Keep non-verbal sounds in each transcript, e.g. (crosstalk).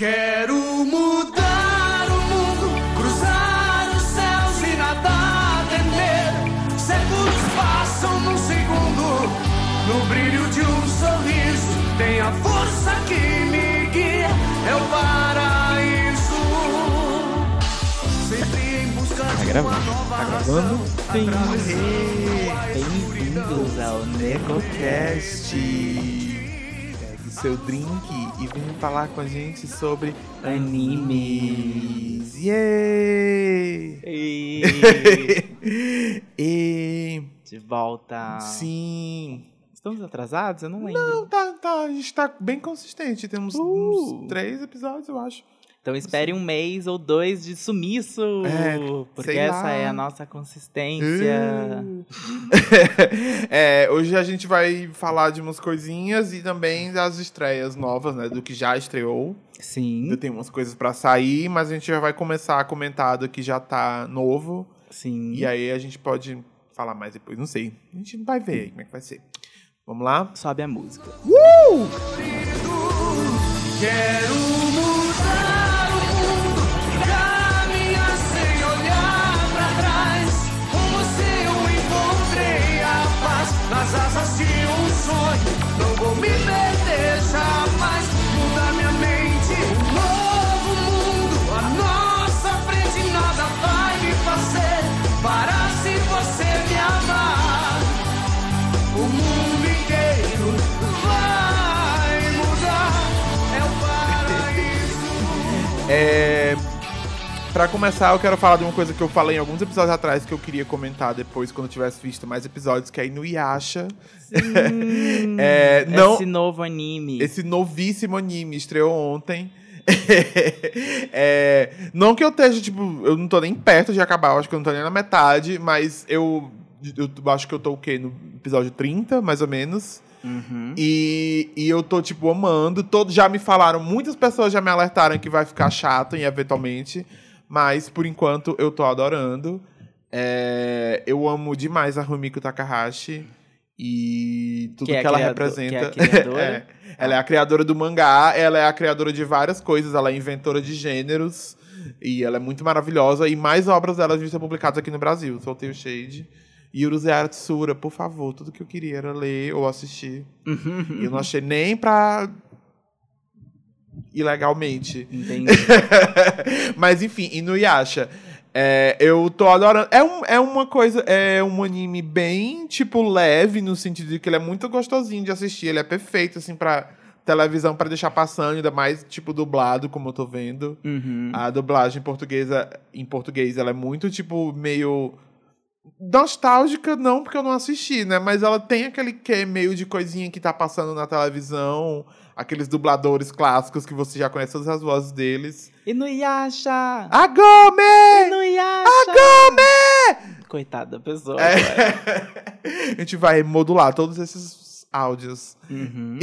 Quero mudar o mundo, cruzar os céus e nada temer. Séculos passam num segundo, no brilho de um sorriso. Tem a força que me guia, é o paraíso. Sempre em busca de gravando, uma nova tá razão. Bem-vindos ao NecoCast. Seu drink e venha falar com a gente sobre animes. Yay! E... (laughs) e De volta. sim. Estamos atrasados? Eu não lembro. Não, tá, tá, a gente tá bem consistente. Temos Uh. uns três episódios, eu acho. Então espere um mês ou dois de sumiço. É, porque essa lá. é a nossa consistência. (laughs) É, hoje a gente vai falar de umas coisinhas e também das estreias novas, né? Do que já estreou. Sim, Ainda tem umas coisas pra sair, mas a gente já vai começar a comentar do que já tá novo. sim. E aí a gente pode falar mais depois, não sei. A gente vai ver aí como é que vai ser. Vamos lá? Sobe a música. Quero É. Pra começar, eu quero falar de uma coisa que eu falei em alguns episódios atrás que eu queria comentar depois, quando eu tivesse visto mais episódios, que é Inuyasha. (laughs) é, não, Esse novo anime. Esse novíssimo anime estreou ontem. (laughs) É, não que eu esteja, tipo, eu não tô nem perto de acabar, eu acho que eu não tô nem na metade, mas eu, eu acho que eu tô o quê? No episódio 30, mais ou menos. Uhum. E, e eu tô, tipo, amando. Todos já me falaram, muitas pessoas já me alertaram que vai ficar chato e eventualmente. Mas por enquanto eu tô adorando. É, eu amo demais a Rumiko Takahashi. E tudo Que que, é a ela criado- representa. que é? (laughs) É. Ela é a criadora do mangá, ela é a criadora de várias coisas, ela é inventora de gêneros. E ela é muito maravilhosa. E mais obras dela vão ser publicadas aqui no Brasil. Soltei o Shade. E Urusei Tsura, por favor, tudo que eu queria era ler ou assistir. E eu não achei nem pra. ilegalmente. Entendi. (laughs) Mas enfim, Inuyasha. É, eu tô adorando. É, um, é uma coisa, é um anime bem, tipo, leve, no sentido de que ele é muito gostosinho de assistir. Ele é perfeito, assim, pra televisão, pra deixar passando, ainda mais, tipo, dublado, como eu tô vendo. Uhum. A dublagem portuguesa, em português, ela é muito, tipo, meio. Nostálgica, não, porque eu não assisti, né? Mas ela tem aquele quê meio de coisinha que tá passando na televisão. Aqueles dubladores clássicos que você já conhece todas as vozes deles. Inuyasha! Agome! Inuyasha! Agome! Coitada da pessoa. É. (laughs) A gente vai modular todos esses áudios. Uhum.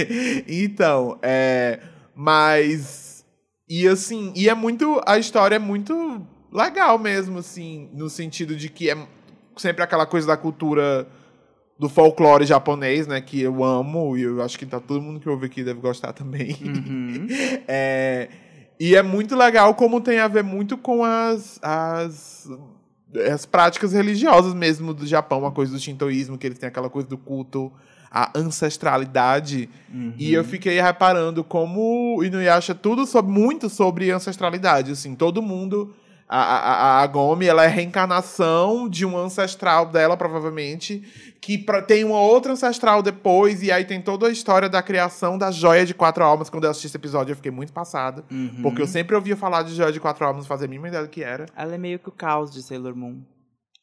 (laughs) então, é. Mas. E assim, e é muito. A história é muito legal mesmo, assim, no sentido de que é sempre aquela coisa da cultura do folclore japonês, né? Que eu amo, e eu acho que tá todo mundo que ouve aqui deve gostar também. Uhum. (laughs) É, e é muito legal como tem a ver muito com as, as, as práticas religiosas mesmo do Japão, a coisa do shintoísmo, que eles têm aquela coisa do culto à ancestralidade. Uhum. E eu fiquei reparando como Inuyasha tudo sobre, muito sobre ancestralidade, assim, todo mundo a, a, a Agome, ela é a reencarnação de um ancestral dela, provavelmente, que pra, tem uma outra ancestral depois, e aí tem toda a história da criação da joia de quatro almas. Quando eu assisti esse episódio, eu fiquei muito passada. Uhum. Porque eu sempre ouvia falar de joia de quatro almas, não fazia a mínima ideia do que era. Ela é meio que o caos de Sailor Moon.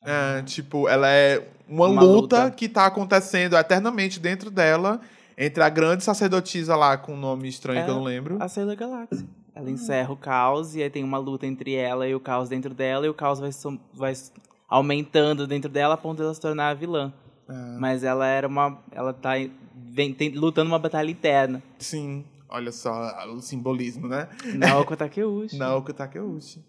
É, tipo, ela é uma, Uma luta, luta. que tá acontecendo eternamente dentro dela, entre a grande sacerdotisa lá, com um nome estranho que eu É. não lembro. A Sailor Galaxy. Ela encerra o caos e aí tem uma luta entre ela e o caos dentro dela, e o caos vai, vai aumentando dentro dela a ponto dela se tornar a vilã. Ah, Mas ela era uma. Ela tá vem, tem- lutando uma batalha interna. sim, olha só o simbolismo, né? Naoko Takeuchi. (laughs) Naoko Takeuchi.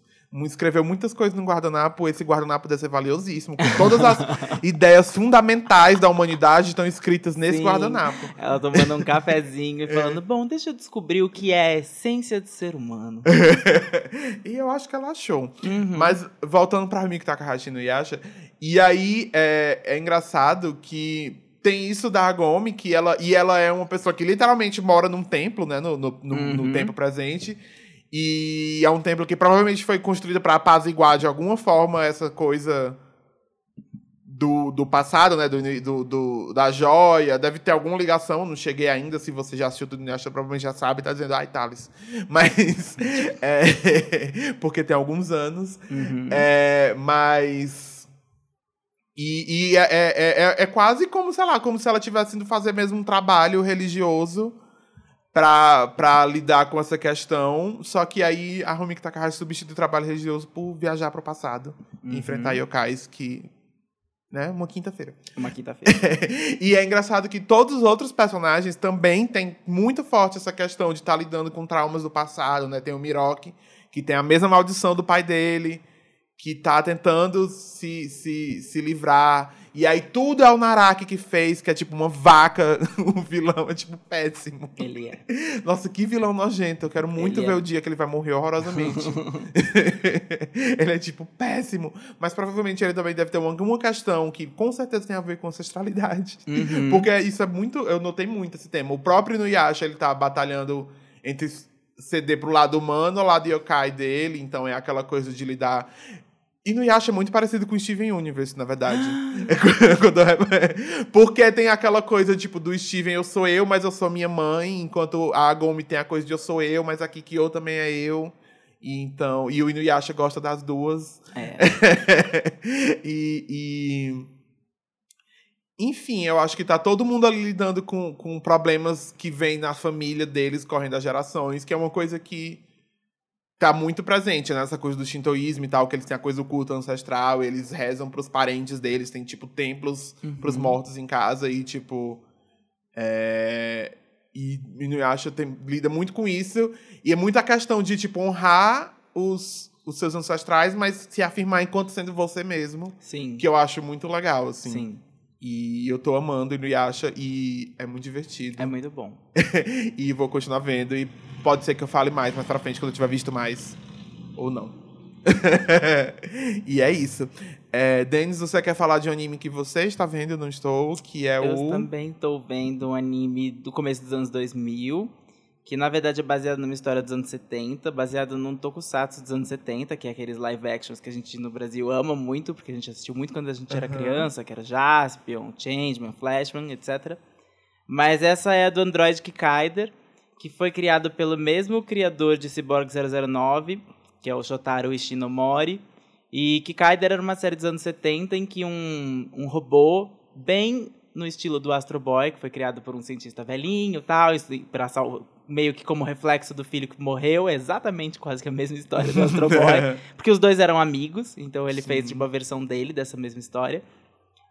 Escreveu muitas coisas no guardanapo. Esse guardanapo deve ser valiosíssimo. Todas as (laughs) ideias fundamentais da humanidade estão escritas nesse Sim. guardanapo. Ela tomando um (laughs) cafezinho e falando, bom, deixa eu descobrir o que é a essência de ser humano. (laughs) e eu acho que ela achou. Uhum. Mas voltando pra Miki Takahashi no Yasha, e aí é, é engraçado que tem isso da Agomi, que ela. E ela é uma pessoa que literalmente mora num templo, né? No, no, no- no Uhum. tempo presente. E é um templo que provavelmente foi construído pra apaziguar de alguma forma essa coisa do, do passado, né? Do, do, do- da joia. Deve ter alguma ligação, não cheguei ainda. Se você já assistiu tudo Inuyasha, provavelmente já sabe, tá dizendo, ai, Thales. (laughs) Mas. (laughs) é, (laughs) porque tem alguns anos. Uhum. É, mas. E, e é, é, é, é quase como, sei lá, como se ela tivesse indo fazer mesmo um trabalho religioso pra lidar com essa questão. Só que aí a Rumiko Takahashi substitui o trabalho religioso por viajar pro passado e Uhum. enfrentar yokais que. Né? Uma quinta-feira. Uma quinta-feira. (laughs) e é engraçado que todos os outros personagens também têm muito forte essa questão de estar lidando com traumas do passado, né? Tem o Miroki, que tem a mesma maldição do pai dele, que tá tentando se, se, se livrar. E aí tudo é o Naraki que fez, que é tipo uma vaca. (laughs) o vilão é tipo péssimo. Ele é. (laughs) Nossa, que vilão nojento. Eu quero muito Ele ver é. o dia que ele vai morrer horrorosamente. (laughs) ele é, tipo, péssimo. Mas provavelmente ele também deve ter uma, uma questão que com certeza tem a ver com ancestralidade. Uhum. Porque isso é muito. Eu notei muito esse tema. O próprio Inuyasha, ele tá batalhando entre ceder pro lado humano ou lado yokai dele. Então é aquela coisa de lidar. Inuyasha é muito parecido com Steven Universe, na verdade. Quando é- (laughs) Porque tem aquela coisa, tipo, do Steven, eu sou eu, mas eu sou minha mãe. Enquanto a Agomi tem a coisa de eu sou eu, mas a Kikyo também é eu. E então, e o Inuyasha gosta das duas. É. (laughs) e, e- Enfim, eu acho que tá todo mundo ali lidando com, com problemas que vêm na família deles, correndo as gerações, que é uma coisa que tá muito presente nessa coisa do shintoísmo e tal, que eles têm a coisa do culto ancestral, eles rezam pros parentes deles, tem, tipo, templos pros mortos em casa e, tipo... É... E Inuyasha tem, lida muito com isso. E é muita questão de, tipo, honrar os, os seus ancestrais, mas se afirmar enquanto sendo você mesmo. Sim. Que eu acho muito legal, assim. Sim. E eu tô amando Inuyasha e é muito divertido. É muito bom. (laughs) e vou continuar vendo. E pode ser que eu fale mais mais pra frente, quando eu tiver visto mais. Ou não. (laughs) e é isso. É, Denis, você quer falar de um anime que você está vendo? Eu não estou. Que é Eu o. também tô vendo um anime do começo dos anos 2000, que na verdade é baseado numa história dos anos 70, baseado num tokusatsu dos anos 70, que é aqueles live actions que a gente no Brasil ama muito, porque a gente assistiu muito quando a gente era Aham. criança, que era Jaspion, Changeman, Flashman, etc. Mas essa é a do Android Kikaider, que foi criado pelo mesmo criador de Cyborg 009, que é o Shotaro Ishinomori. E Kikaider era uma série dos anos 70 em que um, um robô, bem no estilo do Astro Boy, que foi criado por um cientista velhinho e tal, pra sal- meio que como reflexo do filho que morreu, é exatamente quase que a mesma história do Astro (laughs) Boy. Porque os dois eram amigos, então ele Sim. fez tipo, a versão dele dessa mesma história.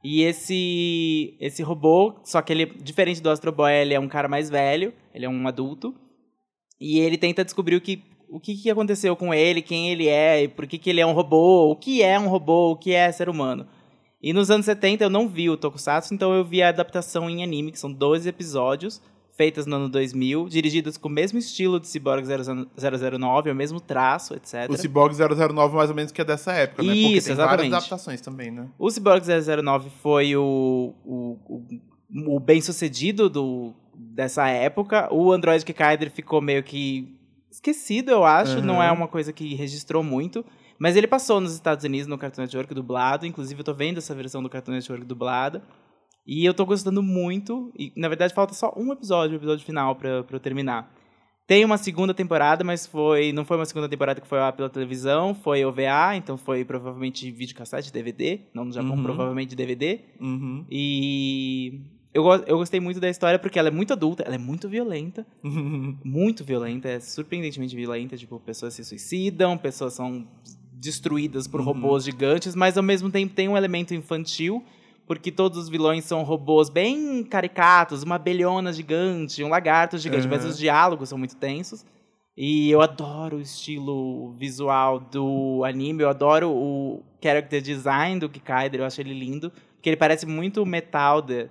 E esse esse robô, só que ele, diferente do Astro Boy, ele é um cara mais velho, ele é um adulto. E ele tenta descobrir o que, o que, que aconteceu com ele, quem ele é, e por que, que ele é um robô, o que é um robô, o que é ser humano. E nos anos 70 eu não vi o Tokusatsu, então eu vi a adaptação em anime, que são 12 episódios, feitas no ano 2000, dirigidas com o mesmo estilo de Cyborg 009, o mesmo traço, etc. O Cyborg 009, mais ou menos, que é dessa época, né? Porque Isso, tem exatamente. várias adaptações também, né? O Cyborg 009 foi o, o, o, o bem-sucedido do, dessa época. O Android Kikaider ficou meio que esquecido, eu acho. Uhum. Não é uma coisa que registrou muito. Mas ele passou nos Estados Unidos no Cartoon Network dublado. Inclusive, eu tô vendo essa versão do Cartoon Network dublada. E eu tô gostando muito. E, na verdade, falta só um episódio, o episódio final, pra, pra eu terminar. Tem uma segunda temporada, mas foi não foi uma segunda temporada que foi lá pela televisão, foi OVA, então foi provavelmente videocassete, DVD, não no Japão, Uhum. provavelmente DVD. Uhum. E eu, eu gostei muito da história porque ela é muito adulta, ela é muito violenta, (laughs) muito violenta, é surpreendentemente violenta, tipo, pessoas se suicidam, pessoas são destruídas por Uhum. robôs gigantes, mas ao mesmo tempo tem um elemento infantil, porque todos os vilões são robôs bem caricatos, uma abelhona gigante, um lagarto gigante, mas Uhum. os diálogos são muito tensos. E eu adoro o estilo visual do anime, eu adoro o character design do Kikaider, eu acho ele lindo. Porque ele parece muito o Metalder,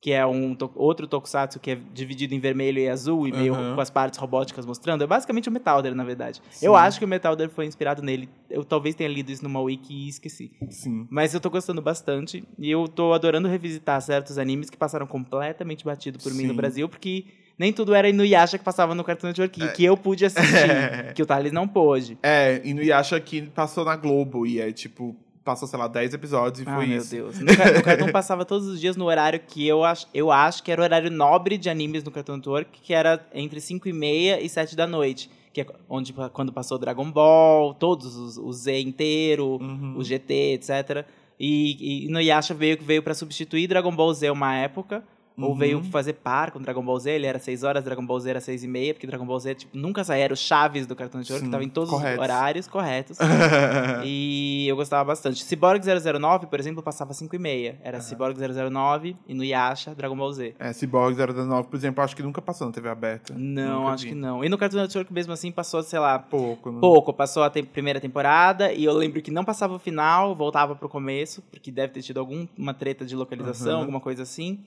que é um to- outro tokusatsu que é dividido em vermelho e azul e meio Aham. com as partes robóticas mostrando. É basicamente o Metalder, na verdade. Sim. Eu acho que o Metalder foi inspirado nele. Eu talvez tenha lido isso numa wiki e esqueci. Sim. Mas eu tô gostando bastante. E eu tô adorando revisitar certos animes que passaram completamente batido por mim no Sim. Brasil, porque nem tudo era Inuyasha que passava no Cartoon Network, É. que eu pude assistir, (laughs) que o Thales não pôde. É, e no Yasha que passou na Globo e é tipo, passou, sei lá, 10 episódios e Ah, foi meu isso. Deus. No, no Cartoon passava todos os dias no horário que eu acho, eu acho que era o horário nobre de animes no Cartoon Network, que era entre 5 e meia e 7 da noite. Que é onde, quando passou Dragon Ball, todos os, o Z inteiro, Uhum. o GT, etc. E, e no Yasha veio, veio para substituir Dragon Ball Z uma época. Ou Uhum. veio fazer par com Dragon Ball Z, ele era 6 horas, Dragon Ball Z era 6 e meia, porque Dragon Ball Z tipo, nunca saía, era o Chaves do Cartoon Network, Sim, que tava em todos corretos. os horários corretos. (laughs) E eu gostava bastante. Cyborg 009, por exemplo, passava 5 e meia. Era Cyborg 009 e no Yasha, Dragon Ball Z. é, Cyborg 019, por exemplo, acho que nunca passou na TV aberta. Não, Nunca acho vi. que não. E no Cartoon Network mesmo assim passou, sei lá, Pouco. Não... pouco. Passou a te- primeira temporada e eu lembro que não passava o final, voltava pro começo, porque deve ter tido alguma treta de localização, Aham. alguma coisa assim.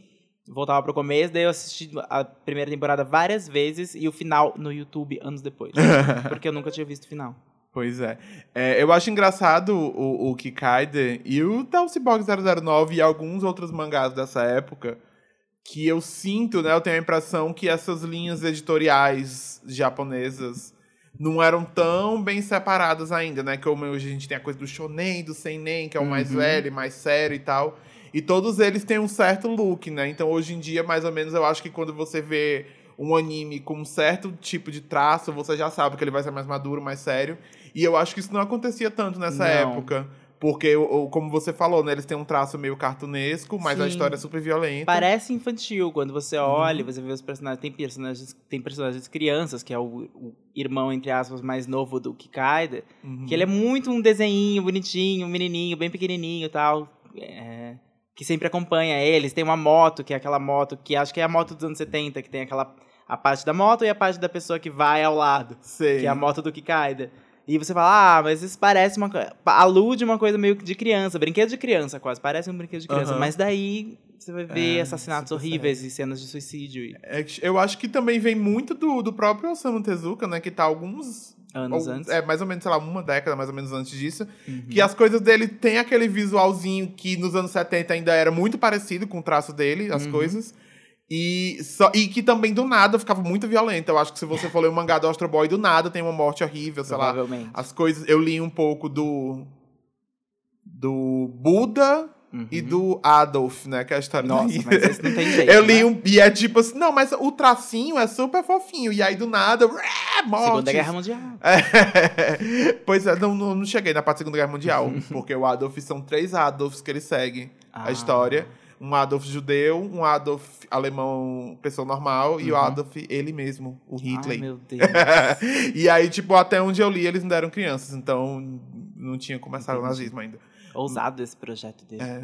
Voltava pro começo, daí eu assisti a primeira temporada várias vezes e o final no YouTube anos depois. (laughs) porque eu nunca tinha visto o final. Pois é. É, Eu acho engraçado o, o Kikaide e o Tal Cyborg 009 e alguns outros mangás dessa época que eu sinto, né? Eu tenho a impressão que essas linhas editoriais japonesas não eram tão bem separadas ainda, né? Como hoje a gente tem a coisa do shonen, do seinen, que é o mais Uhum. velho, mais sério e tal. E todos eles têm um certo look, né? Então hoje em dia, mais ou menos, eu acho que quando você vê um anime com um certo tipo de traço, você já sabe que ele vai ser mais maduro, mais sério. E eu acho que isso não acontecia tanto nessa Não. época. Porque, como você falou, né? Eles têm um traço meio cartunesco, mas a Sim. história é super violenta. Parece infantil quando você Uhum. olha, você vê os personagens. Tem personagens, tem personagens crianças, que é o, o irmão, entre aspas, mais novo do Kikaida. Uhum. Que ele é muito um desenhinho bonitinho, um menininho, bem pequenininho e tal. é, que sempre acompanha eles. Tem uma moto, que é aquela moto que acho que é a moto dos anos 70, que tem aquela a parte da moto e a parte da pessoa que vai ao lado, Sei. que é a moto do Kikaida. E você fala, ah, mas isso parece uma coisa. Alude uma coisa meio que de criança, brinquedo de criança quase, parece um brinquedo de criança. Aham. Mas daí você vai ver É, assassinatos horríveis e cenas de suicídio É eu acho que também vem muito do, do próprio Osamu Tezuka, né? Que tá alguns... anos alguns- antes. É, mais ou menos, sei lá, uma década mais ou menos antes disso. Uhum. Que as coisas dele tem aquele visualzinho que nos anos 70 ainda era muito parecido com o traço dele, as Uhum. coisas. E, só, e que também do nada ficava muito violento. Eu acho que se você for ler o mangá do Astro Boy, do nada tem uma morte horrível, sei lá. Provavelmente. As coisas. Eu li um pouco do. Do Buda Uhum. e do Adolf, né? Que é a história Nossa, da mas esse não tem jeito. Eu li né? um. E é tipo assim. Não, mas o tracinho é super fofinho. E aí do nada. mortes. Segunda Guerra Mundial. É. (laughs) Pois é, não, não, cheguei na parte da Segunda Guerra Mundial. (laughs) porque o Adolf são três Adolfs que ele segue a Ah. história. Um Adolf judeu, um Adolf alemão, pessoa normal, e o Uhum. Adolf ele mesmo, o Ai, Hitler. meu (laughs) Deus. e aí, tipo, até onde eu li, eles não eram crianças, então não tinha começado o Entendi. nazismo ainda. Ousado esse projeto dele. É,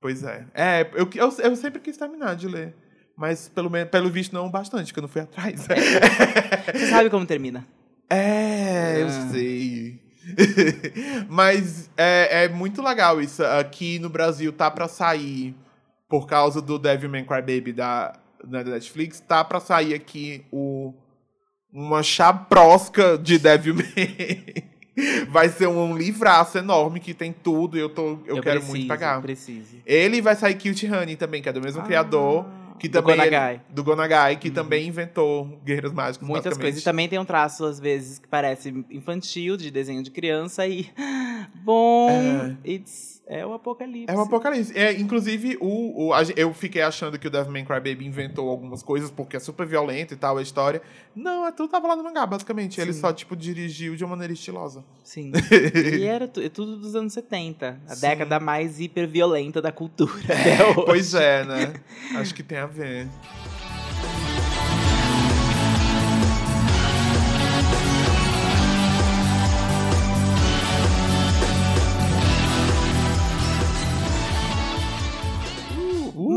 pois é. É, eu, eu, eu sempre quis terminar de ler. Mas pelo, menos- pelo visto não bastante, que eu não fui atrás. (laughs) Você sabe como termina? É, eu Ah. sei. (laughs) Mas é, é muito legal isso. Aqui no Brasil tá pra sair, por causa do Devilman Crybaby da, da Netflix, tá pra sair aqui o, uma chabrosca de Devilman. (laughs) vai ser um livraço enorme que tem tudo e eu, tô, eu, quero preciso, muito pegar. preciso. Ele vai sair Cute Honey também, que é do mesmo Ah, criador. Que do também Gonagai. Ele, do Gonagai, que também inventou Guerreiros Mágicos. Muitas coisas. E também tem um traço, às vezes, que parece infantil, de desenho de criança, e. (gasps) Bom! It's, é o apocalipse. É um apocalipse. É, inclusive, o, o, eu fiquei achando que o Devilman Crybaby inventou algumas coisas porque é super violento e tal, a história. Não, é tudo tava lá no mangá, basicamente. Ele Sim. só, tipo, dirigiu de uma maneira estilosa. Sim. (laughs) e era é tudo dos anos 70. A Sim. década mais hiperviolenta da cultura (laughs) hoje. Pois é, né? Acho que tem a ver.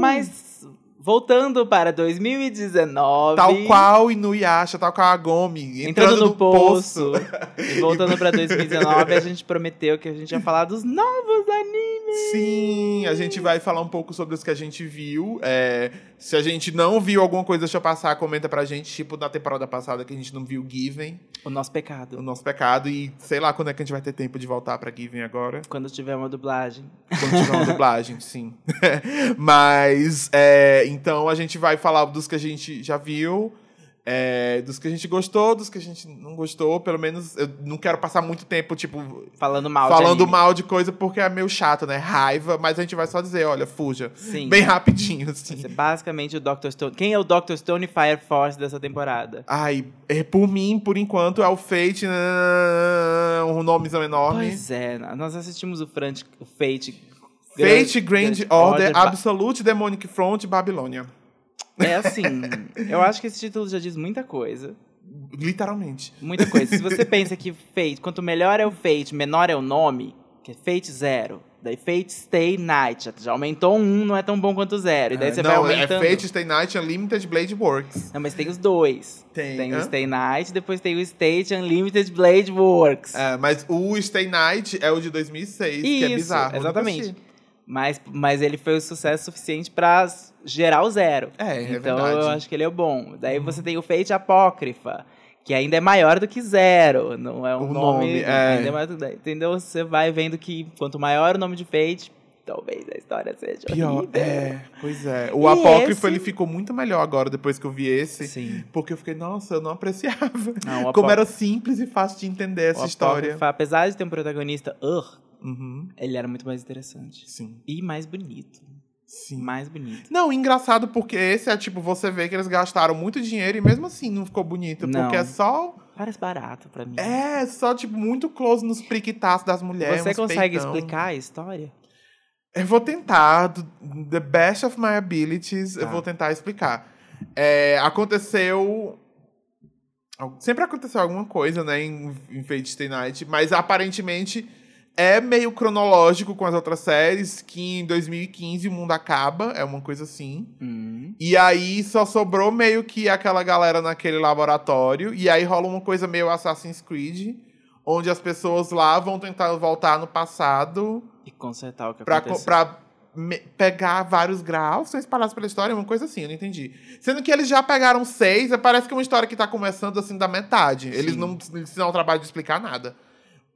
Mas, voltando para 2019. Tal qual Inuyasha, tal qual a Gomi. Entrando, no, poço. e voltando pra 2019, a gente prometeu que a gente ia falar dos novos animes. Sim, a gente vai falar um pouco sobre os que a gente viu. É, se a gente não viu alguma coisa, deixa eu passar, comenta pra gente. Tipo, na temporada passada que a gente não viu Given, O nosso pecado. o nosso pecado. E sei lá quando é que a gente vai ter tempo de voltar pra Given agora. Quando tiver uma dublagem. Quando tiver uma dublagem, sim. (laughs) Mas, é, então a gente vai falar dos que a gente já viu, é, dos que a gente gostou, dos que a gente não gostou. Pelo menos eu não quero passar muito tempo, tipo, Falando mal de falando anime. mal de coisa porque é meio chato, né? Raiva, mas a gente vai só dizer, olha, fuja. Sim. Bem rapidinho, assim. É basicamente o Dr. Stone. Quem é o Dr. Stone Fire Force dessa temporada? Ai, é, por mim, por enquanto, é o Fate, né, um nomezão enorme. Pois é, nós assistimos o, Frant, o Fate. Fate, Grand, Order, Ba- Absolute, Demonic Front, Babilônia. É assim, eu acho que esse título já diz muita coisa. Literalmente. Muita coisa. Se você (laughs) pensa que Fate, quanto melhor é o Fate, menor é o nome, que é Fate Zero. Daí Fate Stay Night. Já, já aumentou um, não é tão bom quanto zero. E daí você não, vai aumentando. é Fate, Stay Night, Unlimited Blade Works. Não, mas tem os dois. Tem, Tem o Stay Night, depois tem o State Unlimited Blade Works. É, mas o Stay Night é o de 2006, que é Isso, bizarro. exatamente. Mas, mas ele foi um sucesso suficiente pra gerar o zero. É, é então verdade. Uhum. eu acho que ele é o bom. Daí você tem o Fate Apócrifa, que ainda é maior do que zero. Não é um O nome. nome, é. É maior Entendeu? Você vai vendo que quanto maior o nome de Fate, talvez a história seja Pior, horrível. é, pois é. O E Apócrifo, esse? ele ficou muito melhor agora, depois que eu vi esse. Sim. Porque eu fiquei, nossa, eu não apreciava. Não, o Como era simples e fácil de entender essa o história. Apesar de ter um protagonista, Uhum, ele era muito mais interessante. sim, E mais bonito. sim. Mais bonito. Não, engraçado porque esse é tipo, você vê que eles gastaram muito dinheiro e mesmo assim não ficou bonito. Não. Porque é só. Parece barato pra mim. É, só tipo, muito close nos priquitaços das mulheres. Você consegue peitão. explicar a história? Eu vou tentar, the best of my abilities, eu Tá. vou tentar explicar. É, aconteceu. Sempre aconteceu alguma coisa, né, em, em Fate Stay Night, mas aparentemente é meio cronológico com as outras séries, que em 2015 o mundo acaba, é uma coisa assim. Hum. E aí só sobrou meio que aquela galera naquele laboratório, e aí rola uma coisa meio Assassin's Creed, onde as pessoas lá vão tentar voltar no passado E consertar o que pra, aconteceu. co- pra pegar vários graus, são espalhados pela história, uma coisa assim, eu não entendi. Sendo que eles já pegaram seis, parece que é uma história que tá começando assim da metade. Eles Sim. não se dão o trabalho de explicar nada.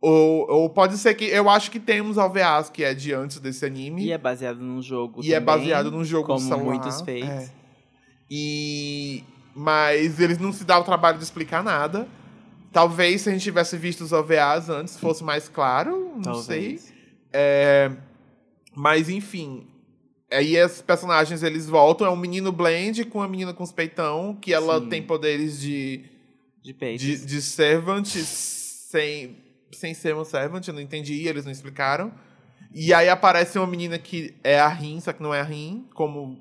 Ou, ou pode ser que. Eu acho que temos OVAs que é de antes desse anime. E é baseado num jogo E é também, baseado num jogo como celular. muitos É. feitos. E. Mas eles não se dão o trabalho de explicar nada. Talvez se a gente tivesse visto os OVAs antes fosse mais claro, não sei. Talvez. É, mas enfim. Aí os personagens eles voltam. É um menino blend com uma menina com os peitão, que ela Sim. tem poderes de, De peitos. de, de servant sem, sem ser uma servant, eu não entendi, eles não explicaram. E aí aparece uma menina que é a Rin, só que não é a Rin, como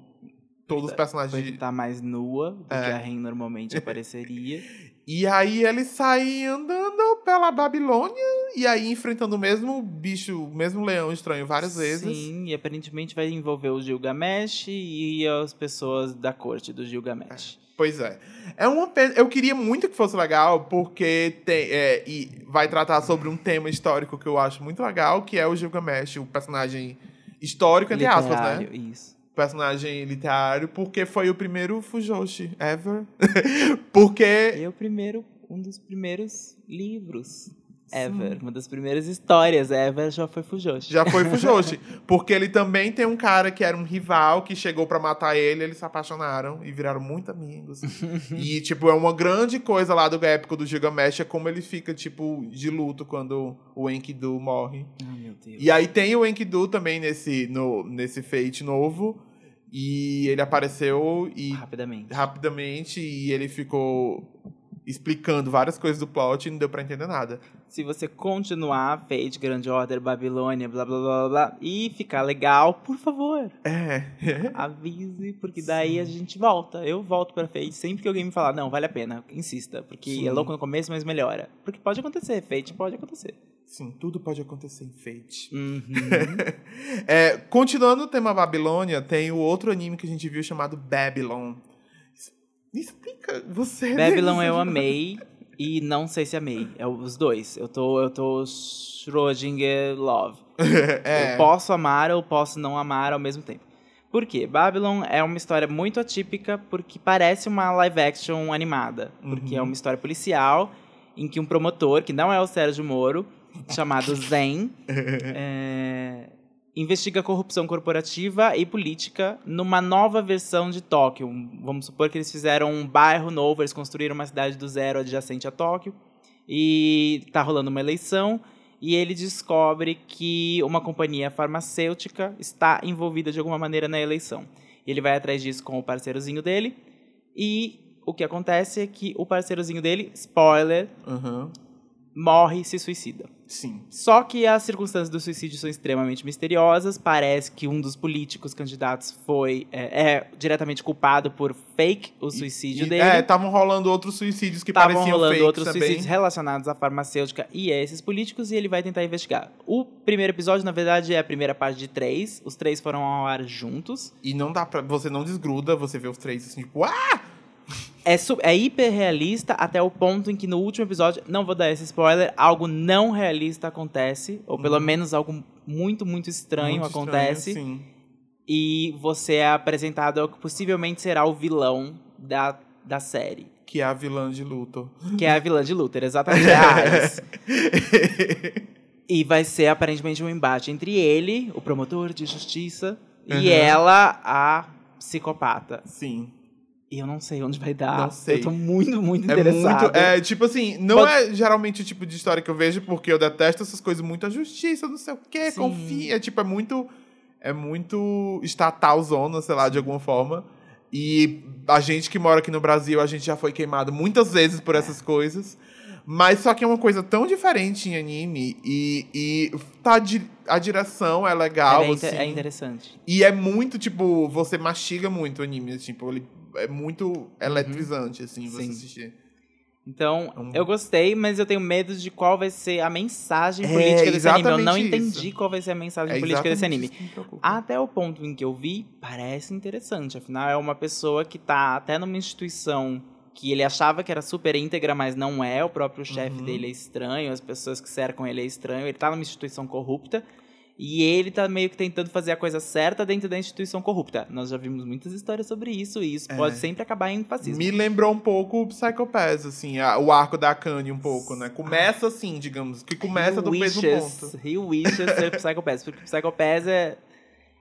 todos os personagens Foi tá mais nua do É. que a Ren normalmente (laughs) apareceria. E aí ele sai andando pela Babilônia e aí enfrentando o mesmo bicho, o mesmo leão estranho várias vezes. Sim, e aparentemente vai envolver o Gilgamesh e as pessoas da corte do Gilgamesh. Pois é. É uma pena. Eu queria muito que fosse legal, porque tem, é, e vai tratar sobre um tema histórico que eu acho muito legal, que é o Gilgamesh, o personagem histórico, entre aspas, né? Isso. Personagem literário, porque foi o primeiro Fujoshi ever. (laughs) porque. E é o primeiro, um dos primeiros livros ever. Uma das primeiras histórias ever já foi Fujoshi. Já foi Fujoshi. (laughs) Porque ele também tem um cara que era um rival que chegou pra matar ele, eles se apaixonaram e viraram muito amigos. (laughs) e, tipo, é uma grande coisa lá do épico do Gilgamesh, é como ele fica, tipo, de luto quando o Enkidu morre. Ai, meu Deus. E aí tem o Enkidu também nesse, no, nesse Fate novo. E ele apareceu e Rapidamente. rapidamente e ele ficou explicando várias coisas do plot e não deu pra entender nada. Se você continuar Fate, Grand Order, Babilônia, blá blá blá blá, e ficar legal, por favor, É. (laughs) avise, porque daí a gente volta. Eu volto pra Fate sempre que alguém me falar, não, vale a pena, insista, porque Sim. é louco no começo, mas melhora. Porque pode acontecer, Fate pode acontecer. Sim, tudo pode acontecer em Fate. Uhum. (laughs) É, continuando o tema Babilônia, tem o outro anime que a gente viu chamado Babylon. Es- Explica, você. Babylon Denise, eu amei e não sei se amei. É os dois. Eu tô, eu tô Schrödinger Love. (laughs) é. Eu posso amar ou posso não amar ao mesmo tempo. Por quê? Babylon é uma história muito atípica porque parece uma live action animada. Porque Uhum. é uma história policial em que um promotor, que não é o Sérgio Moro, (laughs) chamado Zen, é, (laughs) investiga corrupção corporativa e política numa nova versão de Tóquio. Vamos supor que eles fizeram um bairro novo, eles construíram uma cidade do zero adjacente a Tóquio. E tá rolando uma eleição e ele descobre que uma companhia farmacêutica está envolvida de alguma maneira na eleição. Ele vai atrás disso com o parceirozinho dele e o que acontece é que o parceirozinho dele, spoiler, Aham. morre e se suicida. Sim. Só que as circunstâncias do suicídio são extremamente misteriosas. Parece que um dos políticos candidatos foi é, é diretamente culpado por fake o suicídio E- dele. É, estavam rolando outros suicídios que Estavam pareciam rolando outros também. suicídios relacionados à farmacêutica e a esses políticos, e ele vai tentar investigar. O primeiro episódio, na verdade, é a primeira parte de três. Os três foram ao ar juntos. E não dá pra. Você não desgruda, você vê os três assim, tipo, ah! É, é hiper realista até o ponto em que no último episódio, não vou dar esse spoiler, algo não realista acontece, ou pelo menos algo muito, muito estranho Uhum. Muito acontece. estranho, sim. e você é apresentado ao que possivelmente será o vilão da, da série. Que é a vilã de luto. Que é a vilã de Luther, exatamente. É (laughs) e vai ser aparentemente um embate entre ele, o promotor de justiça, Uhum. e ela, a psicopata. Sim. E eu não sei onde vai dar. Não sei. Eu tô muito, muito É interessado. muito. É, tipo assim, não Pode- é geralmente o tipo de história que eu vejo, porque eu detesto essas coisas muito a justiça, não sei o quê, Sim. confia. Tipo, é muito. É muito estatal zona, sei lá, de alguma forma. E a gente que mora aqui no Brasil, a gente já foi queimado muitas vezes por essas coisas. Mas só que é uma coisa tão diferente em anime e, e tá di- a direção é legal, é, assim. é interessante. E é muito, tipo, você mastiga muito o anime, tipo, ele é muito eletrizante, assim, você Uhum. Sim. assistir. Então, É um- eu gostei, mas eu tenho medo de qual vai ser a mensagem É, política desse anime. Eu não entendi isso. qual vai ser a mensagem É política desse anime. Até o ponto em que eu vi, parece interessante. Afinal, é uma pessoa que tá até numa instituição que ele achava que era super íntegra, mas não é. O próprio chefe Uhum. dele é estranho, as pessoas que cercam ele é estranho. Ele tá numa instituição corrupta. E ele tá meio que tentando fazer a coisa certa dentro da instituição corrupta. Nós já vimos muitas histórias sobre isso, e isso É. pode sempre acabar em fascismo. Me lembrou um pouco o Psycho Pass, assim, a- o arco da Akane um pouco, né? Começa assim, digamos, que começa He do mesmo wishes- ponto. He wishes ser Psycho Pass, porque Psycho Pass é,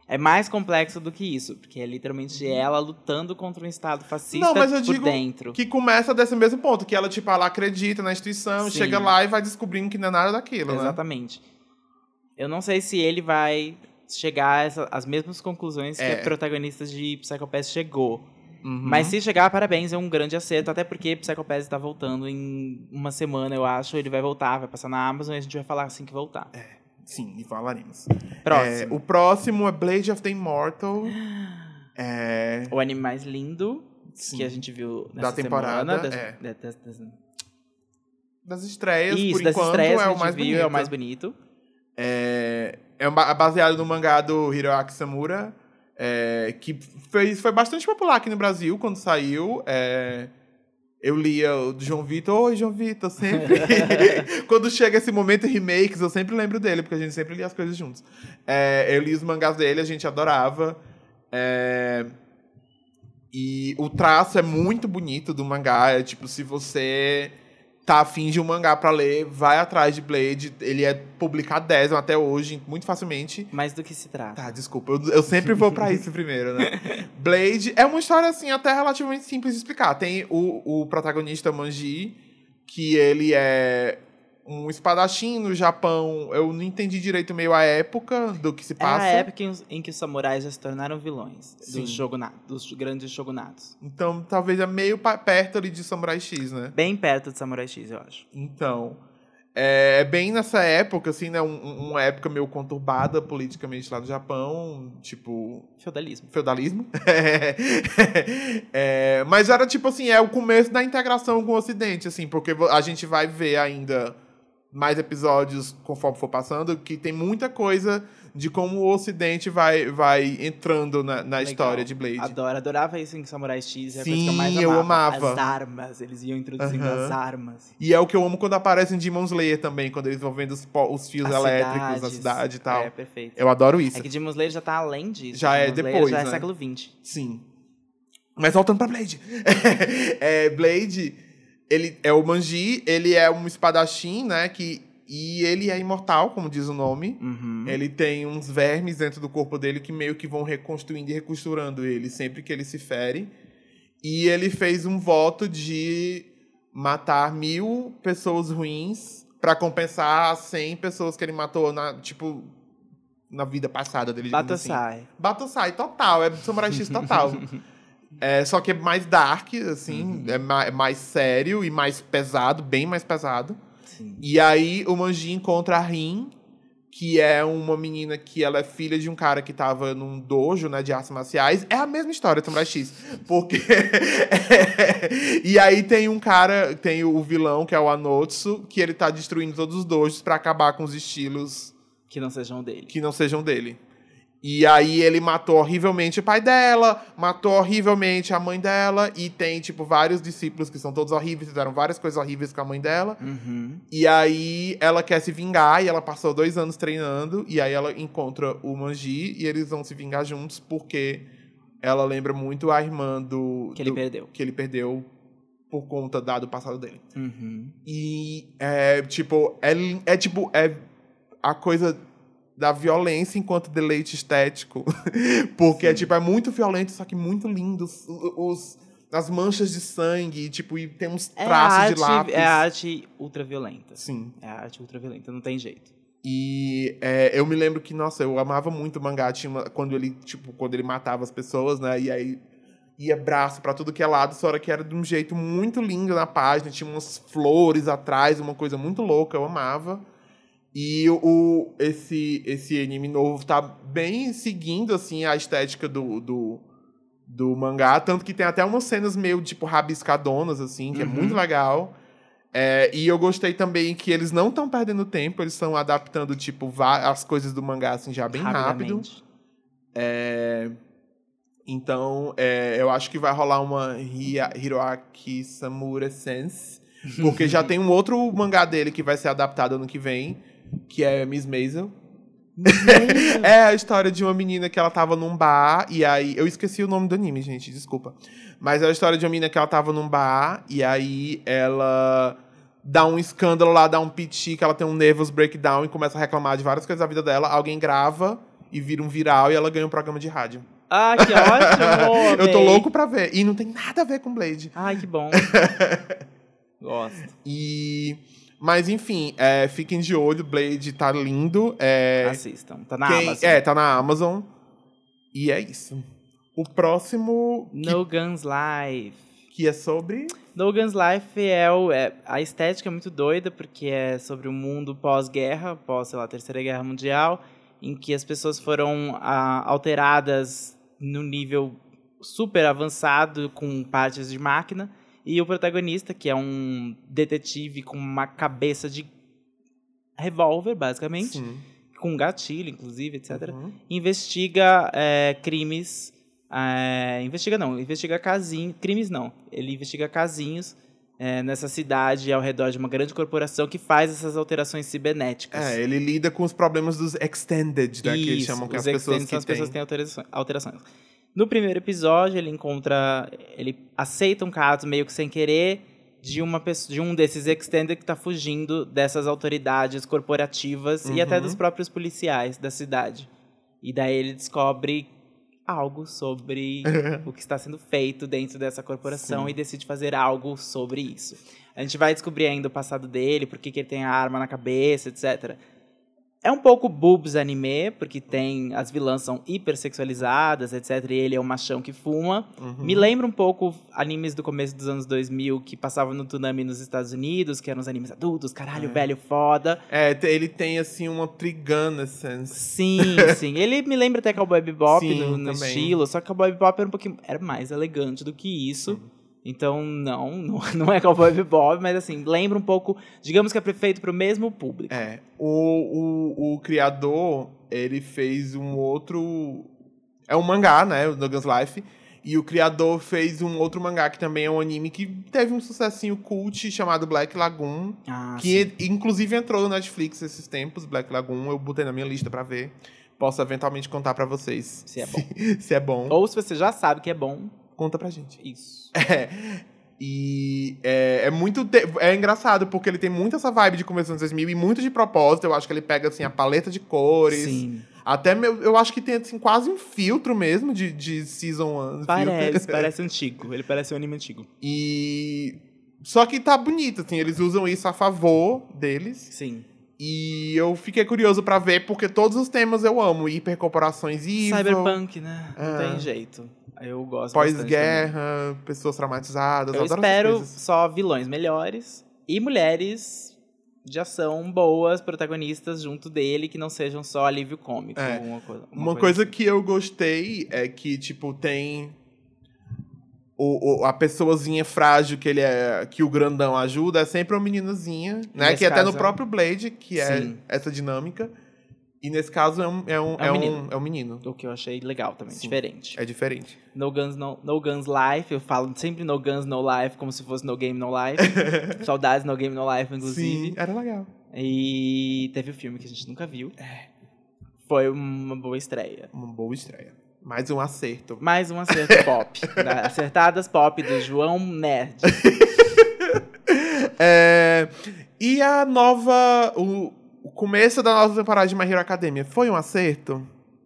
é mais complexo do que isso, porque é literalmente ela lutando contra um estado fascista Não, mas eu por digo dentro. Que começa desse mesmo ponto, que ela, tipo, ela acredita na instituição, Sim. chega lá e vai descobrindo que não é nada daquilo, né? Exatamente. Eu não sei se ele vai chegar às mesmas conclusões que É. a protagonista de Psycho Pass chegou. Uhum. Mas se chegar, parabéns, é um grande acerto, até porque Psycho Pass está voltando em uma semana, eu acho. Ele vai voltar, vai passar na Amazon e a gente vai falar assim que voltar. Sim, e falaremos. Próximo. É, o próximo é Blade of the Immortal. (gasps) É, O anime mais lindo sim, que a gente viu nessa Da temporada, semana. das- é. da- das- das- das estreias, Isso, por das enquanto, estreias é que o mais viu, bonito. é o mais bonito. É, é ba- baseado no mangá do Hiroaki Samura, é, que fez, foi bastante popular aqui no Brasil quando saiu. É, eu lia o do João Vitor. Oi, João Vitor, sempre. (laughs) quando chega esse momento remakes, eu sempre lembro dele, porque a gente sempre lia as coisas juntos. É, eu li os mangás dele, a gente adorava. É, e o traço é muito bonito do mangá. É tipo, se você tá afim de um mangá pra ler, vai atrás de Blade. Ele é publicado 10 até hoje, muito facilmente. Mais do que se trata. Tá, desculpa, eu, eu sempre vou pra isso primeiro, né? (laughs) Blade é uma história, assim, até relativamente simples de explicar. Tem o, o protagonista Manji, que ele é um espadachim no Japão. Eu não entendi direito meio a época do que se É passa. a época em, em que os samurais já se tornaram vilões Sim. dos, dos grandes shogunatos. Então, talvez é meio perto ali de Samurai X, né? Bem perto de Samurai X, eu acho. Então, é bem nessa época, assim, né? um- uma época meio conturbada politicamente lá no Japão, tipo, Feudalismo. feudalismo. (laughs) É, mas era tipo assim, é o começo da integração com o Ocidente, assim, porque a gente vai ver ainda mais episódios conforme for passando, que tem muita coisa de como o Ocidente vai, vai entrando na, na história de Blade. Adoro, adorava isso em Samurai X. É a Sim, coisa que eu mais eu amava. amava. As armas, eles iam introduzindo as armas. E é o que eu amo quando aparece em Demon Slayer também, quando eles vão vendo os, os fios As elétricos na cidades. cidade e tal. É, perfeito. Eu adoro isso. É que Demon Slayer já tá além disso. Já é Demon Slayer depois, Já é né? século XX. Sim. Mas voltando pra Blade. (laughs) é, Blade, ele é o Manji, ele é um espadachim, né? Que, e ele é imortal, como diz o nome. Uhum. Ele tem uns vermes dentro do corpo dele que meio que vão reconstruindo e recosturando ele sempre que ele se fere. E ele fez um voto de matar mil pessoas ruins pra compensar as 100 pessoas que ele matou na, tipo, na vida passada dele. digamos assim. Batosai. Batosai total, é Samurai X total. (laughs) é, só que é mais dark, assim, Uhum. é, ma- é mais sério e mais pesado, bem mais pesado. Sim. E aí o Manji encontra a Rin, que é uma menina que ela é filha de um cara que tava num dojo, né, de artes marciais. É a mesma história Samurai X. Porque... (laughs) e aí tem um cara, tem o vilão, que é o Anotsu, que ele tá destruindo todos os dojos pra acabar com os estilos Que não sejam dele. que não sejam dele. E aí ele matou horrivelmente o pai dela, matou horrivelmente a mãe dela, e tem, tipo, vários discípulos que são todos horríveis, fizeram várias coisas horríveis com a mãe dela. Uhum. E aí ela quer se vingar, e ela passou dois anos treinando, e aí ela encontra o Manji, e eles vão se vingar juntos, porque ela lembra muito a irmã do... Que ele do- perdeu. Que ele perdeu por conta da- do passado dele. Uhum. E é tipo, é, é tipo, é a coisa da violência enquanto deleite estético. (laughs) Porque é tipo, é muito violento, só que muito lindo. Os, os- as manchas de sangue, tipo, e tem uns É traços arte, de lápis. é a arte ultraviolenta. Sim. É a arte ultraviolenta, não tem jeito. E é, eu me lembro que, nossa, eu amava muito o mangá. Tinha uma- quando ele, tipo, quando ele matava as pessoas, né? E aí ia braço pra tudo que é lado, só que era de um jeito muito lindo na página. Tinha umas flores atrás, uma coisa muito louca, eu amava. E o, esse, esse anime novo tá bem seguindo, assim, a estética do, do, do mangá. Tanto que tem até umas cenas meio, tipo, rabiscadonas, assim, que é Uhum. muito legal. É, e eu gostei também que eles não estão perdendo tempo, eles estão adaptando, tipo, as coisas do mangá, assim, já bem rápido. É, então, é, eu acho que vai rolar uma Hiroaki Samura Sense, porque já (laughs) tem um outro mangá dele que vai ser adaptado ano que vem, que é Miss Maisel. (laughs) é a história de uma menina que ela tava num bar, e aí. Eu esqueci o nome do anime, gente, desculpa. Mas é a história de uma menina que ela tava num bar, e aí ela dá um escândalo lá, dá um piti, que ela tem um nervous breakdown e começa a reclamar de várias coisas da vida dela. Alguém grava e vira um viral e ela ganha um programa de rádio. Ah, que ótimo! (laughs) Eu tô louco pra ver. E não tem nada a ver com Blade. Ai, que bom. (laughs) Gosto. E. Mas enfim, é, fiquem de olho, Blade tá lindo. É, Assistam. Tá na quem- Amazon. é, tá na Amazon. E é isso. O próximo que, No Guns Life. que é sobre. No Guns Life é, o, é a estética é muito doida porque é sobre o mundo pós-guerra, pós, sei lá, Terceira Guerra Mundial, em que as pessoas foram ah, alteradas no nível super avançado com partes de máquina e o protagonista, que é um detetive com uma cabeça de revólver, basicamente, Sim. com um gatilho, inclusive, etc Uhum. investiga é, crimes. é, investiga não, investiga casinhos. Crimes não. Ele investiga casinhos é, nessa cidade ao redor de uma grande corporação que faz essas alterações cibernéticas. É, ele lida com os problemas dos extended, né? que eles Isso, chamam que os as pessoas extended que são as pessoas têm. que têm alterações, alterações. No primeiro episódio, ele encontra. Ele aceita um caso meio que sem querer de, uma, pessoa- de um desses extended que está fugindo dessas autoridades corporativas e até Uhum. dos próprios policiais da cidade. E daí ele descobre algo sobre (laughs) o que está sendo feito dentro dessa corporação Sim. e decide fazer algo sobre isso. A gente vai descobrir ainda o passado dele, por que ele tem a arma na cabeça, etc. É um pouco boobs anime, porque tem as vilãs são hipersexualizadas, etc. E ele é um machão que fuma. Uhum. Me lembra um pouco animes do começo dos anos 2000 que passavam no Tsunami nos Estados Unidos, que eram os animes adultos, caralho, É. velho, foda. É, ele tem, assim, uma trigana sense. Sim, (laughs) sim. Ele me lembra até Cowboy Bebop Sim, no, no estilo, só que Cowboy Bebop era um pouquinho era mais elegante do que isso. Então, não, (laughs) não, não é Cowboy Bebop, mas assim, lembra um pouco, digamos que é feito pro mesmo público. É. O, o, o criador, ele fez um outro. É um mangá, né? O Logan's Life. E o criador fez um outro mangá que também é um anime que teve um sucessinho cult chamado Black Lagoon. Ah, que inclusive entrou no Netflix esses tempos, Black Lagoon. Eu botei na minha lista pra ver. Posso eventualmente contar pra vocês. Se é bom. (laughs) se é bom. Ou se você já sabe que é bom, Conta pra gente. isso. (laughs) É. E é, é muito. te- É engraçado, porque ele tem muito essa vibe de começo dos anos 2000 e muito de propósito. Eu acho que ele pega assim, a paleta de cores. Sim. Até meu, eu acho que tem assim, quase um filtro mesmo de, de Season 1. Parece, parece (laughs) antigo. Ele parece um anime antigo. E. Só que tá bonito, assim, eles usam isso a favor deles. Sim. E eu fiquei curioso pra ver, porque todos os temas eu amo. Hipercorporações evil, Cyberpunk, né? Não É. tem jeito. Eu gosto pós-guerra, pessoas traumatizadas. Eu espero só vilões melhores e mulheres de ação boas, protagonistas junto dele, que não sejam só alívio cômico. É. Uma coisa, Uma coisa que eu gostei é que, tipo, tem o, o- a pessoazinha frágil que ele é. que o grandão ajuda, é sempre uma meninazinha, né? Nesse Que até caso no é um- próprio Blade, que é Sim. essa dinâmica. E nesse caso é um, é um, É um é um, menino. é um menino. O que eu achei legal também, Sim. diferente. É diferente. No Guns, no, no Guns Life, eu falo sempre No Guns, No Life, como se fosse No Game, No Life. (laughs) Saudades No Game, No Life, inclusive. Sim, era legal. E teve o filme que a gente nunca viu. Foi uma boa estreia. Uma boa estreia. Mais um acerto. Mais um acerto (laughs) pop. da Acertadas Pop do João Nerd. (laughs) É, e a nova. O, o começo da nova temporada de My Hero Academia foi um acerto?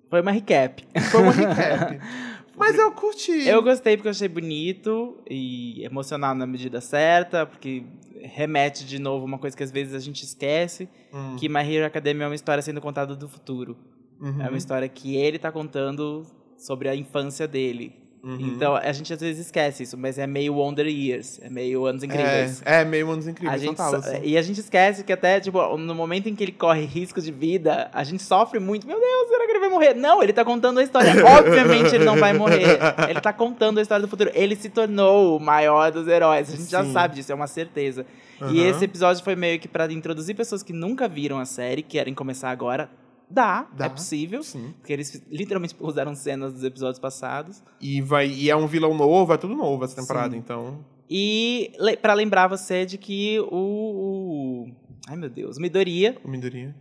Foi uma recap. Foi uma recap. (laughs) Mas eu curti. Eu gostei porque eu achei bonito e emocional na medida certa, porque remete de novo uma coisa que às vezes a gente esquece, Hum, que My Hero Academia é uma história sendo contada do futuro. uhum, É uma história que ele tá contando sobre a infância dele. uhum. Então, a gente às vezes esquece isso, mas é meio Wonder Years, é meio Anos Incríveis. É, é meio anos A incríveis, gente total. so- assim. E a gente esquece que até, tipo, no momento em que ele corre risco de vida, a gente sofre muito. Meu Deus, será que ele vai morrer? Não, ele tá contando a história. (laughs) Obviamente ele não vai morrer. Ele tá contando a história do futuro. Ele se tornou o maior dos heróis. A gente já Sim. sabe disso, é uma certeza. E Aham. esse episódio foi meio que pra introduzir pessoas que nunca viram a série, querem começar agora. Dá, Dá. é possível. Sim. Porque eles literalmente usaram cenas dos episódios passados. E, vai, e é um vilão novo, é tudo novo essa temporada, Sim. então. E le pra lembrar você de que o, o. Ai meu Deus, o Midoriya O Midoriya.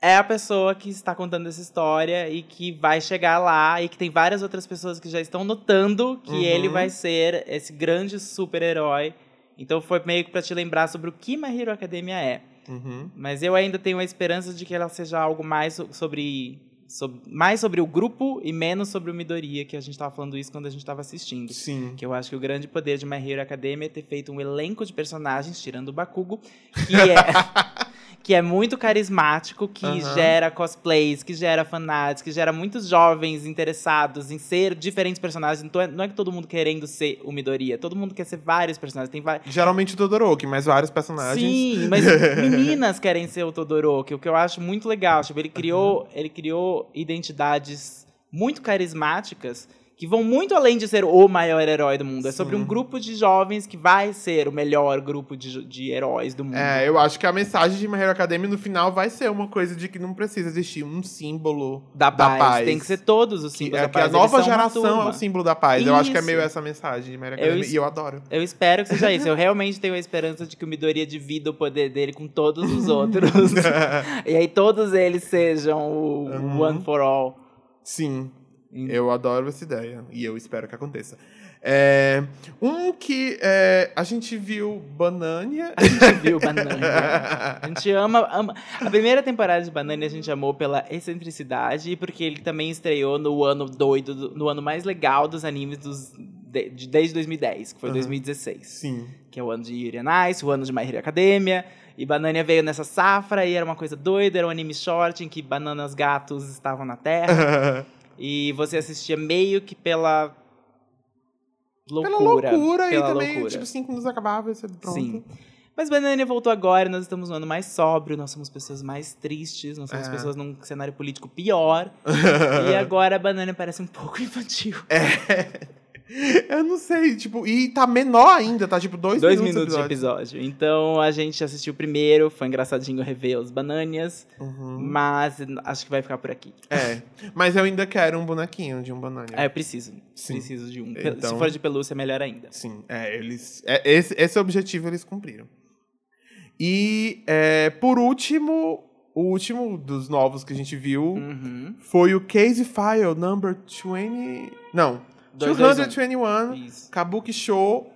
é a pessoa que está contando essa história e que vai chegar lá e que tem várias outras pessoas que já estão notando que Uhum. ele vai ser esse grande super-herói. Então foi meio que pra te lembrar sobre o que My Hero Academia é. Uhum. Mas eu ainda tenho a esperança de que ela seja algo mais so- sobre, sob- mais sobre o grupo e menos sobre o Midoriya, que a gente tava falando isso quando a gente tava assistindo. Sim. Que eu acho que o grande poder de My Hero Academia é ter feito um elenco de personagens, tirando o Bakugo, que (laughs) é, que é muito carismático, que gera cosplays, que gera fanarts, que gera muitos jovens interessados em ser diferentes personagens. Então é- não é que todo mundo querendo ser o Midoriya, todo mundo quer ser vários personagens. Tem va- Geralmente o Todoroki, mas vários personagens. Sim, mas (laughs) meninas querem ser o Todoroki, o que eu acho muito legal. Tipo, ele criou, ele criou identidades muito carismáticas que vão muito além de ser o maior herói do mundo. É sobre um grupo de jovens que vai ser o melhor grupo de, de heróis do mundo. É, eu acho que a mensagem de My Hero Academia no final vai ser uma coisa de que não precisa existir um símbolo da, da paz. paz. Tem que ser todos os Que, símbolos é da que a paz. nova Eles são uma geração é o símbolo da paz. Eu acho que é Isso. meio essa mensagem de My Hero Eu Academia es- e eu adoro. Eu espero que seja (laughs) isso. Eu realmente tenho a esperança de que o Midoriya divida o poder dele com todos os outros. (laughs) (laughs) e aí todos eles sejam o, Uhum. One for All. Sim. Eu adoro essa ideia. E eu espero que aconteça. É, um que é, a gente viu Banania. A gente viu Banana. A gente ama, ama. A primeira temporada de Banana a gente amou pela excentricidade e porque ele também estreou no ano doido, do- no ano mais legal dos animes dos, de- de- desde 2010, que foi Aham. 2016. Sim. Que é o ano de Yuri on Ice, o ano de My Hero Academia. E Banana veio nessa safra e era uma coisa doida, era um anime short em que bananas gatos estavam na terra. (laughs) e você assistia meio que pela loucura. Pela loucura pela e também, loucura. tipo, cinco minutos acabava e você pronto. Sim. Mas Banana voltou agora, nós estamos no ano mais sóbrio, nós somos pessoas mais tristes, nós somos É. pessoas num cenário político pior. (laughs) e agora a Banana parece um pouco infantil. (laughs) Eu não sei, tipo, e tá menor ainda, tá tipo dois, Dois minutos, minutos de episódio. Então a gente assistiu o primeiro, foi engraçadinho rever os bananias, Uhum. mas acho que vai ficar por aqui. É, mas eu ainda quero um bonequinho de um banana. É, eu preciso. Sim. Preciso de um. Então- Se for de pelúcia, melhor ainda. Sim, é, eles, é, esse, esse objetivo eles cumpriram. E, é, por último, o último dos novos que a gente viu Uhum. foi o Case File number 20... Não, 221, Isso. Kabuki Show,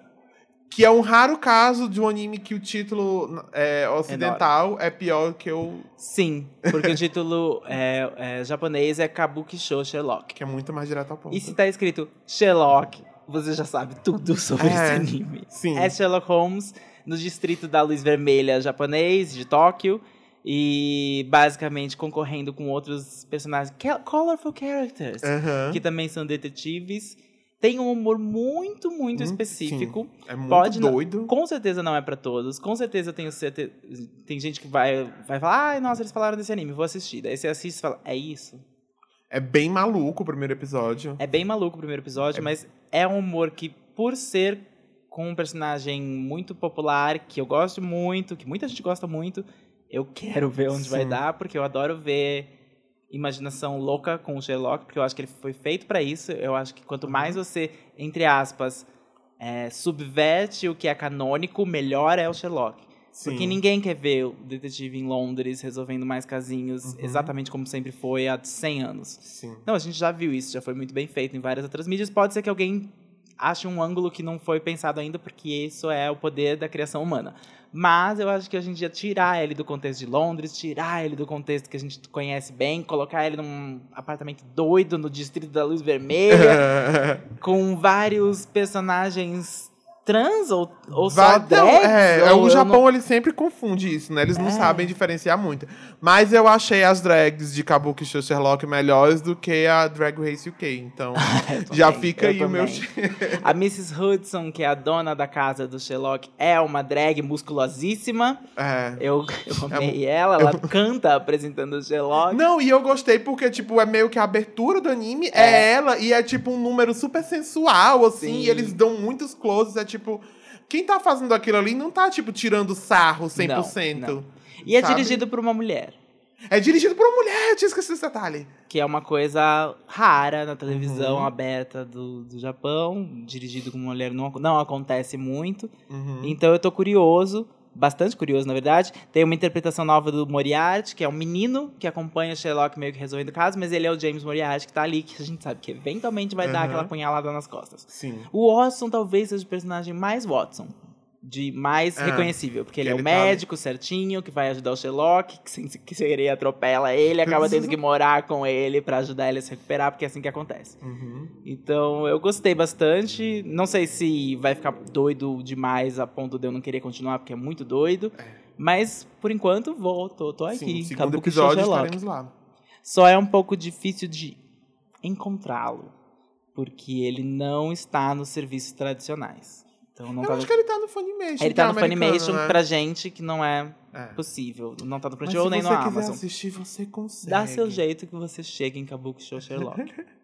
que é um raro caso de um anime que o título é, ocidental é pior que o... Sim, porque o título (laughs) é, é, japonês é Kabuki Show Sherlock. Que é muito mais direto ao ponto. E se tá escrito Sherlock, você já sabe tudo (laughs) sobre É, esse anime. sim. É Sherlock Holmes no distrito da Luz Vermelha japonês, de Tóquio. E basicamente concorrendo com outros personagens, ca- colorful characters, Aham. que também são detetives. Tem um humor muito, muito Hum, específico. É muito Pode não- doido. Com certeza não é pra todos. Com certeza tenho certeza. Tem gente que vai, vai falar, ai, nossa, eles falaram desse anime, vou assistir. Daí você assiste e fala, é isso? É bem maluco o primeiro episódio. É bem maluco o primeiro episódio, mas é um humor que, por ser com um personagem muito popular, que eu gosto muito, que muita gente gosta muito, eu quero ver onde vai Sim. dar, porque eu adoro ver imaginação louca com o Sherlock, porque eu acho que ele foi feito pra isso. Eu acho que quanto mais Uhum. você, entre aspas, é, subverte o que é canônico, melhor é o Sherlock. Sim. Porque ninguém quer ver o detetive em Londres resolvendo mais casinhos Uhum. exatamente como sempre foi há 100 anos. Sim. Não, a gente já viu isso, já foi muito bem feito em várias outras mídias. Pode ser que alguém ache um ângulo que não foi pensado ainda, porque isso é o poder da criação humana. Mas eu acho que hoje em dia tirar ele do contexto de Londres, tirar ele do contexto que a gente conhece bem, colocar ele num apartamento doido no distrito da luz vermelha, (laughs) com vários personagens trans ou, ou só Vai- não, drags, é, ou o eu Japão ele sempre confunde isso, né? Eles não É. sabem diferenciar muito. Mas eu achei as drags de Kabuki Show Sherlock melhores do que a Drag Race UK. Então, (laughs) Eu já também, fica eu aí o meu. (laughs) A Mrs. Hudson, que é a dona da casa do Sherlock, é uma drag musculosíssima. É. Eu, eu amei ela, ela canta apresentando o Sherlock. Não, e eu gostei porque, tipo, é meio que a abertura do anime é, ela e é, tipo, um número super sensual, assim, Sim. e eles dão muitos closes, é tipo. Quem tá fazendo aquilo ali não tá, tipo, tirando sarro 100%. Não, não. E é sabe? dirigido por uma mulher, É dirigido por uma mulher, eu tinha esquecido esse detalhe. que é uma coisa rara na televisão Uhum. aberta do, do Japão. Dirigido por uma mulher não, não acontece muito. Uhum. Então eu tô curioso, bastante curioso, na verdade. Tem uma interpretação nova do Moriarty, que é um menino que acompanha Sherlock meio que resolvendo o caso, mas ele é o James Moriarty que tá ali, que a gente sabe que eventualmente vai dar Uhum. aquela punhalada nas costas. Sim. O Watson talvez seja o personagem mais Watson. De mais Ah, reconhecível. Porque ele é o tá- médico certinho, que vai ajudar o Sherlock, que, se- que seria atropela ele, acaba tendo que morar com ele pra ajudar ele a se recuperar, porque é assim que acontece. Uhum. Então, eu gostei bastante. Não sei se vai ficar doido demais a ponto de eu não querer continuar, porque é muito doido. Mas, por enquanto, vou. Tô, tô aqui. Sim, segundo Show episódio estaremos lá. Só é um pouco difícil de encontrá-lo. Porque ele não está nos serviços tradicionais. Então não Eu tá acho que ele tá no Funimation. Ele tá no Funimation né? pra gente que não é É. possível. Não tá no Crunchyroll se nem você no quiser Amazon. assistir, você consegue. Dá seu jeito que você chega em Kabuki Show Sherlock. (laughs)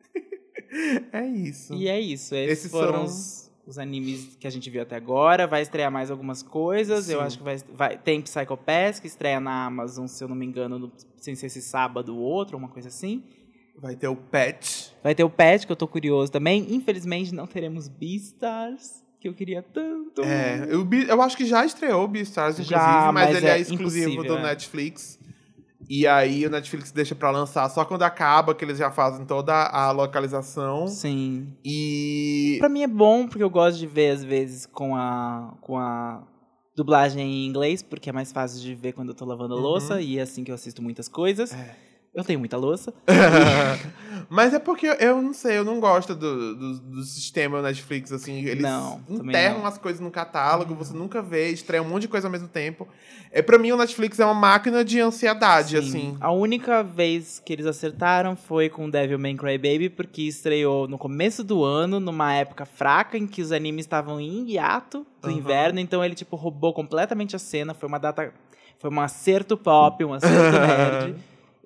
É isso. E é isso. Esses, Esses foram são- os, os animes que a gente viu até agora. Vai estrear mais algumas coisas. Eu Sim. acho que vai, vai. Tem Psycho Pass, que estreia na Amazon, se eu não me engano, no, sem ser esse sábado ou outro, uma coisa assim. Vai ter o Pet. Vai ter o Pet, que eu tô curioso também. Infelizmente, não teremos Beastars, que eu queria tanto. É, eu, eu acho que já estreou o Beastars, inclusive, Já, mas, mas ele é é, exclusivo do é. Netflix. E aí o Netflix deixa pra lançar só quando acaba, que eles já fazem toda a localização. Sim. E. Pra mim é bom, porque eu gosto de ver, às vezes, com a, com a dublagem em inglês, porque é mais fácil de ver quando eu tô lavando Uhum. louça, e é assim que eu assisto muitas coisas. É. Eu tenho muita louça. (laughs) Mas é porque eu, não sei, eu não gosto do, do, do sistema Netflix, assim. Eles Não, enterram não. as coisas no catálogo, você nunca vê, estreia um monte de coisa ao mesmo tempo. É, pra mim, o Netflix é uma máquina de ansiedade, Sim. assim. A única vez que eles acertaram foi com Devil May Cry Baby, porque estreou no começo do ano, numa época fraca em que os animes estavam em hiato do Aham. inverno, então ele tipo roubou completamente a cena, foi uma data foi um acerto pop, um acerto (laughs) nerd.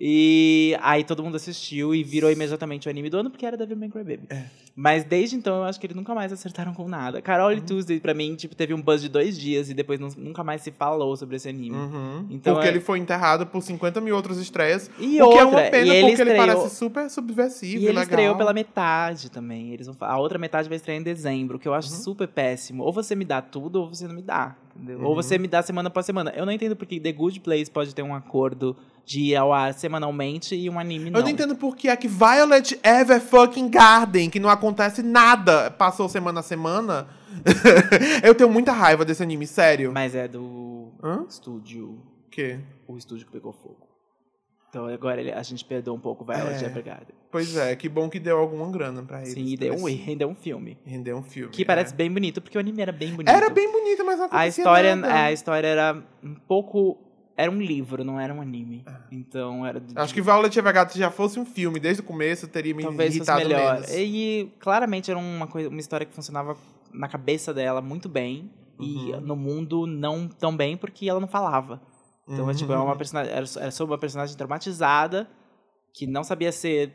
E aí todo mundo assistiu e virou imediatamente o anime do ano, porque era Devil May Cry Baby. É. Mas desde então eu acho que eles nunca mais acertaram com nada. Carol Uhum. e Tuesday, pra mim, tipo, teve um buzz de dois dias e depois nu- nunca mais se falou sobre esse anime. Uhum. Então porque é- ele foi enterrado por 50 mil outras estreias. E o que é outra, uma pena, ele porque ele estreou- parece super subversivo E ele legal. estreou pela metade também. Eles vão, a outra metade vai estrear em dezembro, que eu acho Uhum. super péssimo. Ou você me dá tudo, ou você não me dá. Entendeu? Uhum. Ou você me dá semana após semana. Eu não entendo porque The Good Place pode ter um acordo de ir ao ar semanalmente e um anime não. Eu não entendo por que é que Violet Everfucking Garden, que não acontece nada, passou semana a semana. (laughs) eu tenho muita raiva desse anime, sério. Mas é do Hã? estúdio. O quê? O estúdio que pegou fogo. Então agora ele- a gente perdoa um pouco Violet É. Evergarden. Pois é, que bom que deu alguma grana pra eles. Sim, e deu um, rendeu um filme. Rendeu um filme. Que é. parece bem bonito, porque o anime era bem bonito. Era bem bonita, mas não A história, nada. é, a história era um pouco. Era um livro, não era um anime. Então era. de-. Acho que Violet Evergarden, se já fosse um filme desde o começo, teria me talvez fosse irritado melhor. menos. E claramente era uma, coisa, uma história que funcionava na cabeça dela muito bem. E Uhum. no mundo não tão bem, porque ela não falava. Então, é, tipo, é Uhum. uma personagem, era, sobre uma personagem traumatizada que não sabia ser.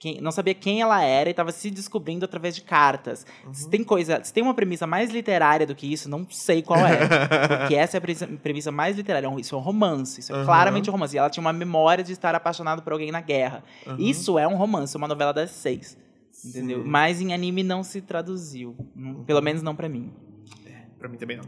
Quem, não sabia quem ela era e estava se descobrindo através de cartas. Uhum. Se tem coisa, se tem uma premissa mais literária do que isso, não sei qual é. (laughs) porque essa é a premissa, mais literária. É Isso é um romance. Isso é Uhum. claramente um romance. E ela tinha uma memória de estar apaixonada por alguém na guerra. Uhum. Isso é um romance, uma novela das seis. Entendeu? Sim. Mas em anime não se traduziu. Pelo menos não pra mim. Pra mim também não.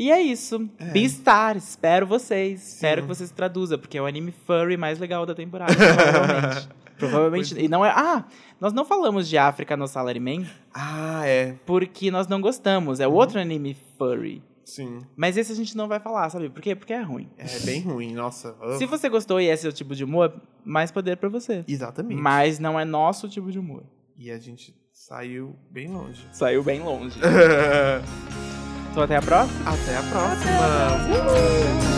E é isso. É. Beastar, espero vocês. Espero que vocês traduzam, porque é o anime furry mais legal da temporada, provavelmente. (laughs) provavelmente. E não é. Ah, nós não falamos de África no Salaryman Ah, é. porque nós não gostamos. É Uhum. outro anime furry. Sim. Mas esse a gente não vai falar, sabe? Por quê? Porque é ruim. É bem ruim, nossa. Se você gostou e esse é o tipo de humor, mais poder pra você. Exatamente. Mas não é nosso tipo de humor. E a gente saiu bem longe. Saiu bem longe. (laughs) Então até a próxima. Até a próxima. Uh!